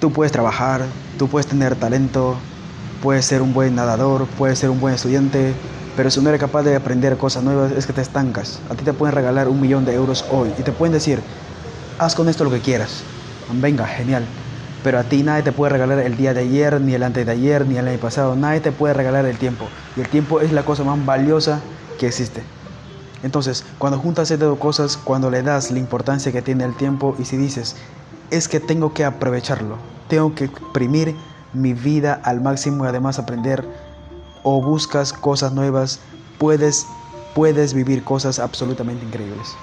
Tú puedes trabajar, tú puedes tener talento, puedes ser un buen nadador, puedes ser un buen estudiante, pero si no eres capaz de aprender cosas nuevas es que te estancas. A ti te pueden regalar un millón de euros hoy y te pueden decir, haz con esto lo que quieras. Venga, genial. Pero a ti nadie te puede regalar el día de ayer, ni el antes de ayer, ni el año pasado. Nadie te puede regalar el tiempo. Y el tiempo es la cosa más valiosa que existe. Entonces, cuando juntas estas dos cosas, cuando le das la importancia que tiene el tiempo y si dices, es que tengo que aprovecharlo, tengo que exprimir mi vida al máximo y además aprender o buscas cosas nuevas, puedes, puedes vivir cosas absolutamente increíbles.